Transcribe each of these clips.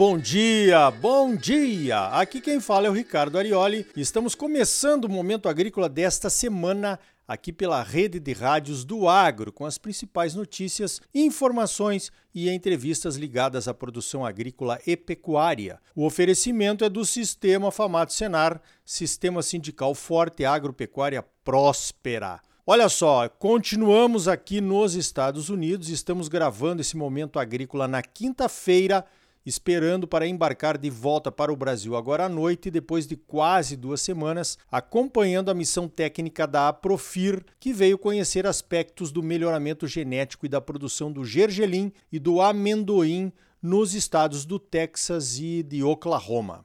Bom dia, bom dia! Aqui quem fala é o Ricardo Arioli estamos começando o Momento Agrícola desta semana aqui pela rede de rádios do Agro, com as principais notícias, informações e entrevistas ligadas à produção agrícola e pecuária. O oferecimento é do Sistema Famato Senar, Sistema Sindical Forte Agropecuária Próspera. Olha só, continuamos aqui nos Estados Unidos, estamos gravando esse momento agrícola na quinta-feira, esperando para embarcar de volta para o Brasil agora à noite, depois de quase duas semanas, acompanhando a missão técnica da Aprofir, que veio conhecer aspectos do melhoramento genético e da produção do gergelim e do amendoim nos estados do Texas e de Oklahoma.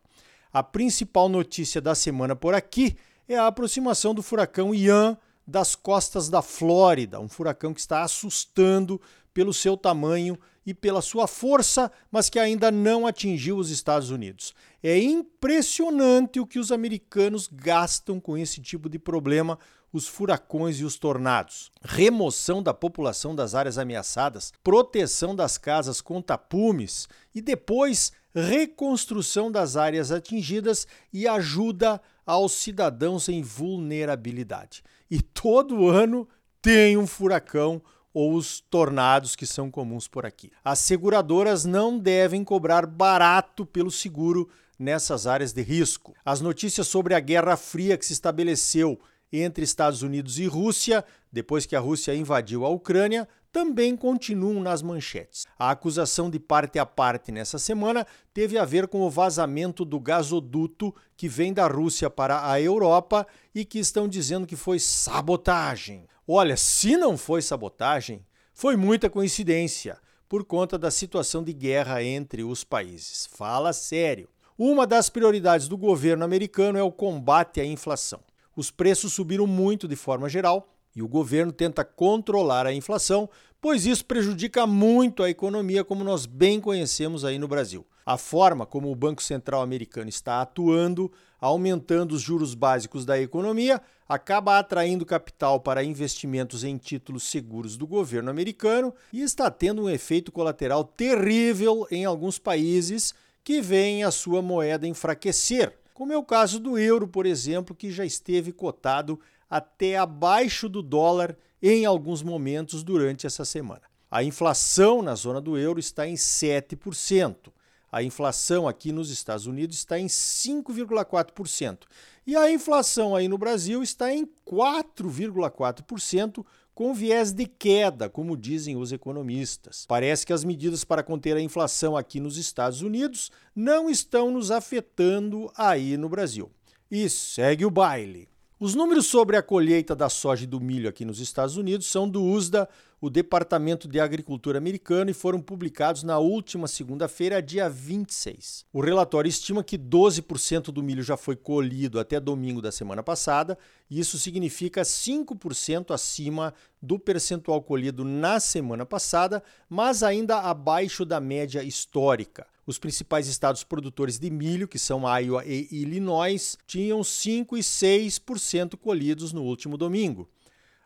A principal notícia da semana por aqui é a aproximação do furacão Ian das costas da Flórida, um furacão que está assustando pelo seu tamanho e pela sua força, mas que ainda não atingiu os Estados Unidos. É impressionante o que os americanos gastam com esse tipo de problema, os furacões e os tornados. Remoção da população das áreas ameaçadas, proteção das casas com tapumes e depois reconstrução das áreas atingidas e ajuda aos cidadãos em vulnerabilidade. E todo ano tem um furacão ou os tornados que são comuns por aqui. As seguradoras não devem cobrar barato pelo seguro nessas áreas de risco. As notícias sobre a Guerra Fria que se estabeleceu entre Estados Unidos e Rússia, depois que a Rússia invadiu a Ucrânia, também continuam nas manchetes. A acusação de parte a parte nessa semana teve a ver com o vazamento do gasoduto que vem da Rússia para a Europa e que estão dizendo que foi sabotagem. Olha, se não foi sabotagem, foi muita coincidência por conta da situação de guerra entre os países. Fala sério. Uma das prioridades do governo americano é o combate à inflação. Os preços subiram muito de forma geral e o governo tenta controlar a inflação, pois isso prejudica muito a economia como nós bem conhecemos aí no Brasil. A forma como o Banco Central americano está atuando, aumentando os juros básicos da economia, acaba atraindo capital para investimentos em títulos seguros do governo americano e está tendo um efeito colateral terrível em alguns países que veem a sua moeda enfraquecer, como é o caso do euro, por exemplo, que já esteve cotado até abaixo do dólar em alguns momentos durante essa semana. A inflação na zona do euro está em 7%. A inflação aqui nos Estados Unidos está em 5,4%. E a inflação aí no Brasil está em 4,4%, com viés de queda, como dizem os economistas. Parece que as medidas para conter a inflação aqui nos Estados Unidos não estão nos afetando aí no Brasil. E segue o baile. Os números sobre a colheita da soja e do milho aqui nos Estados Unidos são do USDA, o Departamento de Agricultura americano, e foram publicados na última segunda-feira, dia 26. O relatório estima que 12% do milho já foi colhido até domingo da semana passada, e isso significa 5% acima do percentual colhido na semana passada, mas ainda abaixo da média histórica. Os principais estados produtores de milho, que são Iowa e Illinois, tinham 5 e 6% colhidos no último domingo.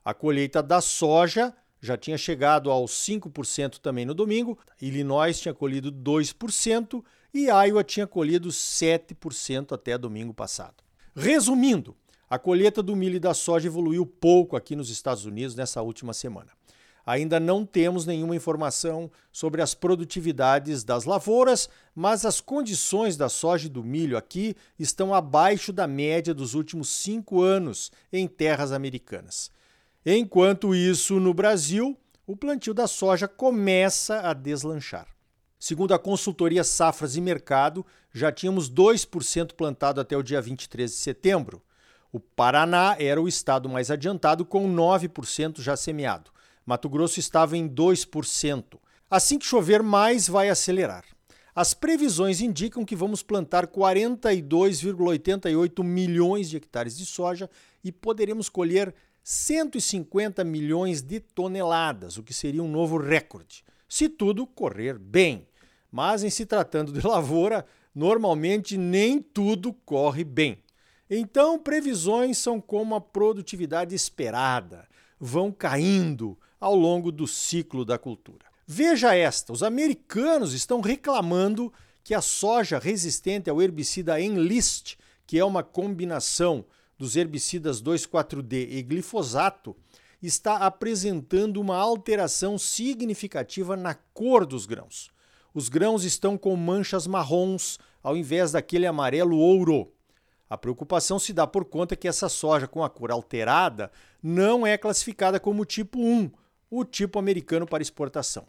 A colheita da soja já tinha chegado aos 5% também no domingo. Illinois tinha colhido 2% e Iowa tinha colhido 7% até domingo passado. Resumindo, a colheita do milho e da soja evoluiu pouco aqui nos Estados Unidos nessa última semana. Ainda não temos nenhuma informação sobre as produtividades das lavouras, mas as condições da soja e do milho aqui estão abaixo da média dos últimos cinco anos em terras americanas. Enquanto isso, no Brasil, o plantio da soja começa a deslanchar. Segundo a consultoria Safras e Mercado, já tínhamos 2% plantado até o dia 23 de setembro. O Paraná era o estado mais adiantado, com 9% já semeado. Mato Grosso estava em 2%. Assim que chover mais, vai acelerar. As previsões indicam que vamos plantar 42,88 milhões de hectares de soja e poderemos colher 150 milhões de toneladas, o que seria um novo recorde, se tudo correr bem. Mas em se tratando de lavoura, normalmente nem tudo corre bem. Então, previsões são como a produtividade esperada, vão caindo ao longo do ciclo da cultura. Veja esta: os americanos estão reclamando que a soja resistente ao herbicida Enlist, que é uma combinação dos herbicidas 2,4-D e glifosato, está apresentando uma alteração significativa na cor dos grãos. Os grãos estão com manchas marrons ao invés daquele amarelo ouro. A preocupação se dá por conta que essa soja com a cor alterada não é classificada como tipo 1, o tipo americano para exportação.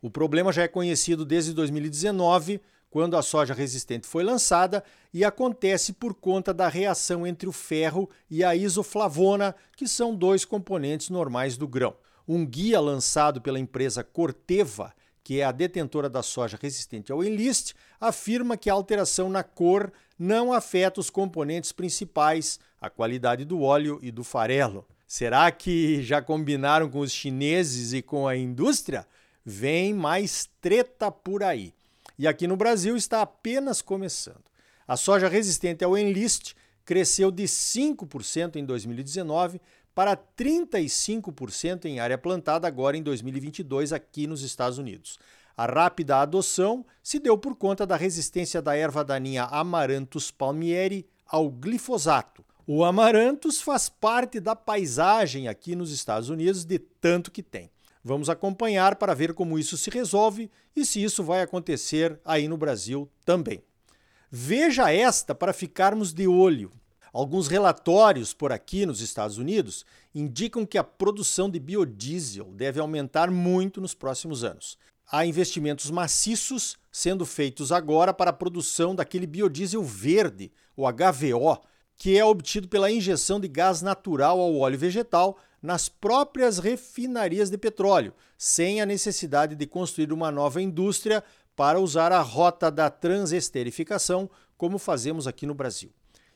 O problema já é conhecido desde 2019, quando a soja resistente foi lançada, e acontece por conta da reação entre o ferro e a isoflavona, que são dois componentes normais do grão. Um guia lançado pela empresa Corteva que é a detentora da soja resistente ao enlist, afirma que a alteração na cor não afeta os componentes principais, a qualidade do óleo e do farelo. Será que já combinaram com os chineses e com a indústria? Vem mais treta por aí. E aqui no Brasil está apenas começando. A soja resistente ao enlist cresceu de 5% em 2019 para 35% em área plantada agora em 2022 aqui nos Estados Unidos. A rápida adoção se deu por conta da resistência da erva daninha Amaranthus palmieri ao glifosato. O amaranthus faz parte da paisagem aqui nos Estados Unidos de tanto que tem. Vamos acompanhar para ver como isso se resolve e se isso vai acontecer aí no Brasil também. Veja esta para ficarmos de olho. Alguns relatórios por aqui nos Estados Unidos indicam que a produção de biodiesel deve aumentar muito nos próximos anos. Há investimentos maciços sendo feitos agora para a produção daquele biodiesel verde, o HVO, que é obtido pela injeção de gás natural ao óleo vegetal nas próprias refinarias de petróleo, sem a necessidade de construir uma nova indústria para usar a rota da transesterificação, como fazemos aqui no Brasil.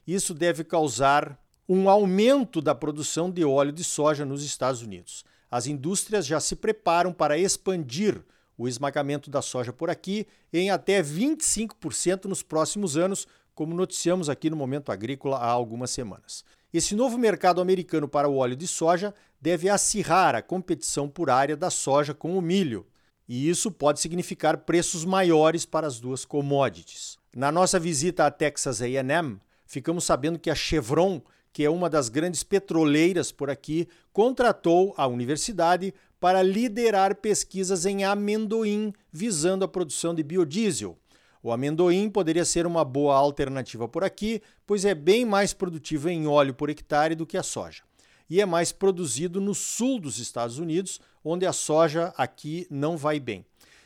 Isso deve causar um aumento da produção de óleo de soja nos Estados Unidos. As indústrias já se preparam para expandir o esmagamento da soja por aqui em até 25% nos próximos anos, como noticiamos aqui no Momento Agrícola há algumas semanas. Esse novo mercado americano para o óleo de soja deve acirrar a competição por área da soja com o milho, e isso pode significar preços maiores para as duas commodities. Na nossa visita à Texas A&M, ficamos sabendo que a Chevron, que é uma das grandes petroleiras por aqui, contratou a universidade para liderar pesquisas em amendoim visando a produção de biodiesel. O amendoim poderia ser uma boa alternativa por aqui, pois é bem mais produtivo em óleo por hectare do que a soja. E é mais produzido no sul dos Estados Unidos, onde a soja aqui não vai bem.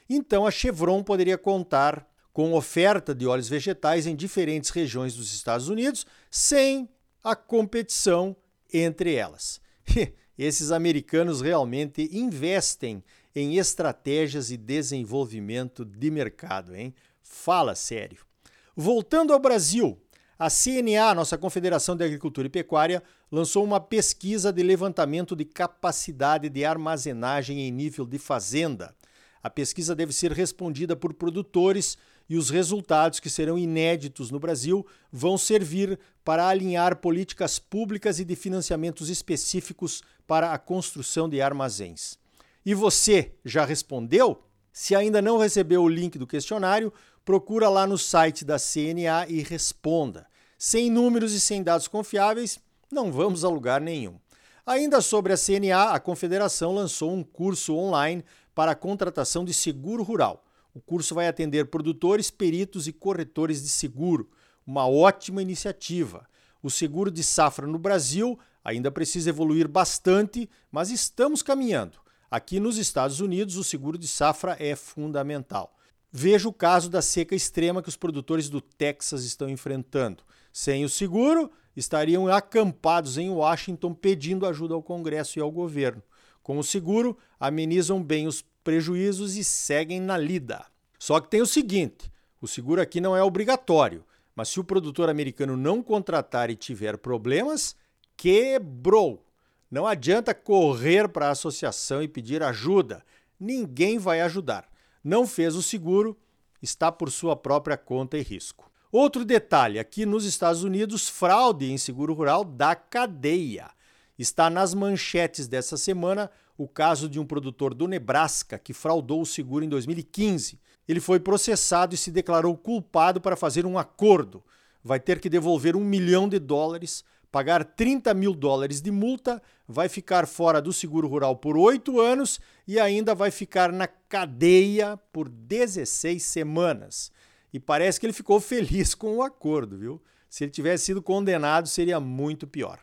Então a Chevron poderia contar com oferta de óleos vegetais em diferentes regiões dos Estados Unidos, sem a competição entre elas. Esses americanos realmente investem em estratégias e desenvolvimento de mercado, hein? Fala sério. Voltando ao Brasil, a CNA, nossa Confederação de Agricultura e Pecuária, lançou uma pesquisa de levantamento de capacidade de armazenagem em nível de fazenda. A pesquisa deve ser respondida por produtores e os resultados, que serão inéditos no Brasil, vão servir para alinhar políticas públicas e de financiamentos específicos para a construção de armazéns. E você já respondeu? Se ainda não recebeu o link do questionário, procura lá no site da CNA e responda. Sem números e sem dados confiáveis, não vamos a lugar nenhum. Ainda sobre a CNA, a Confederação lançou um curso online para a contratação de seguro rural. O curso vai atender produtores, peritos e corretores de seguro. Uma ótima iniciativa. O seguro de safra no Brasil ainda precisa evoluir bastante, mas estamos caminhando. Aqui nos Estados Unidos, o seguro de safra é fundamental. Veja o caso da seca extrema que os produtores do Texas estão enfrentando. Sem o seguro, estariam acampados em Washington pedindo ajuda ao Congresso e ao governo. Com o seguro, amenizam bem os prejuízos e seguem na lida. Só que tem o seguinte: o seguro aqui não é obrigatório, mas se o produtor americano não contratar e tiver problemas, quebrou. Não adianta correr para a associação e pedir ajuda. Ninguém vai ajudar. Não fez o seguro, está por sua própria conta e risco. Outro detalhe: aqui nos Estados Unidos, fraude em seguro rural da cadeia. Está nas manchetes dessa semana o caso de um produtor do Nebraska que fraudou o seguro em 2015. ele foi processado e se declarou culpado para fazer um acordo. Vai ter que devolver um milhão de dólares, pagar 30 mil dólares de multa, vai ficar fora do seguro rural por oito anos e ainda vai ficar na cadeia por 16 semanas. E parece que ele ficou feliz com o acordo, viu? Se ele tivesse sido condenado, seria muito pior.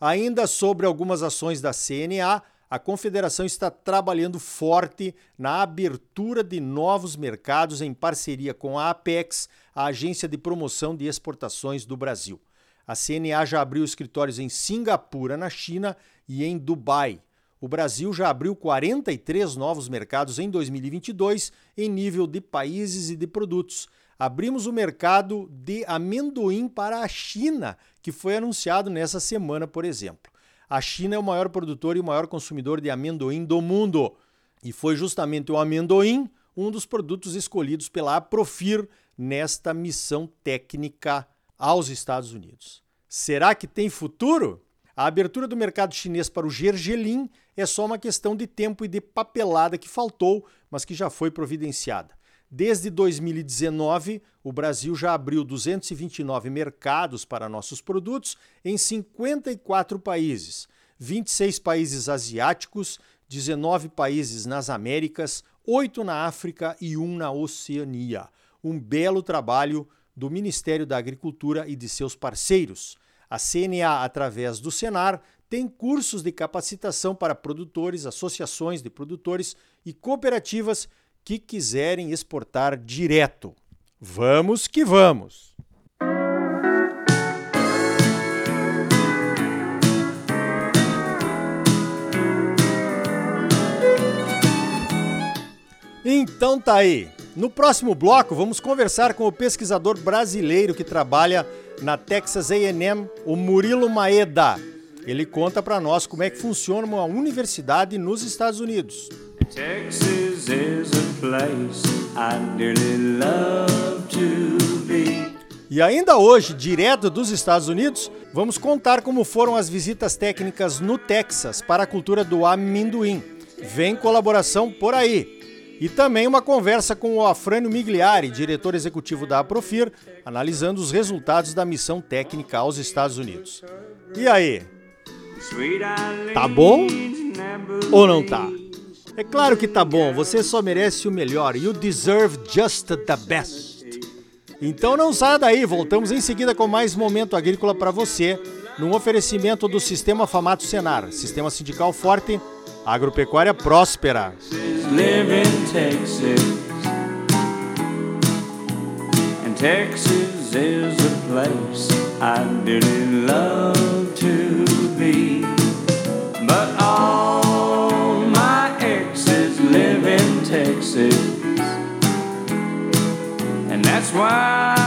Ainda sobre algumas ações da CNA, a Confederação está trabalhando forte na abertura de novos mercados em parceria com a Apex, a Agência de Promoção de Exportações do Brasil. A CNA já abriu escritórios em Singapura, na China, e em Dubai. O Brasil já abriu 43 novos mercados em 2022 em nível de países e de produtos. Abrimos o mercado de amendoim para a China, que foi anunciado nessa semana, por exemplo. A China é o maior produtor e o maior consumidor de amendoim do mundo. E foi justamente o amendoim um dos produtos escolhidos pela Aprofir nesta missão técnica aos Estados Unidos. Será que tem futuro? A abertura do mercado chinês para o gergelim é só uma questão de tempo e de papelada que faltou, mas que já foi providenciada. Desde 2019, o Brasil já abriu 229 mercados para nossos produtos em 54 países, 26 países asiáticos, 19 países nas Américas, 8 na África e 1 na Oceania. Um belo trabalho do Ministério da Agricultura e de seus parceiros. A CNA, através do Senar, tem cursos de capacitação para produtores, associações de produtores e cooperativas que quiserem exportar direto. Vamos que vamos! Então tá aí. No próximo bloco vamos conversar com o pesquisador brasileiro que trabalha na Texas A&M, o Murilo Maeda. Ele conta para nós como é que funciona uma universidade nos Estados Unidos. Texas is a place I dearly love to be. E ainda hoje, direto dos Estados Unidos, vamos contar como foram as visitas técnicas no Texas para a cultura do amendoim. Vem colaboração por aí. E também uma conversa com o Afrânio Migliari, diretor executivo da Aprofir, analisando os resultados da missão técnica aos Estados Unidos. E aí? Tá bom ou não tá? É claro que tá bom, você só merece o melhor. You deserve just the best. Então não saia daí, voltamos em seguida com mais momento agrícola para você, num oferecimento do Sistema Famato Senar, Sistema Sindical Forte, Agropecuária Próspera. Texas And Texas is a place I didn't love to be. But all my exes live in Texas. And that's why